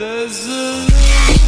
There's a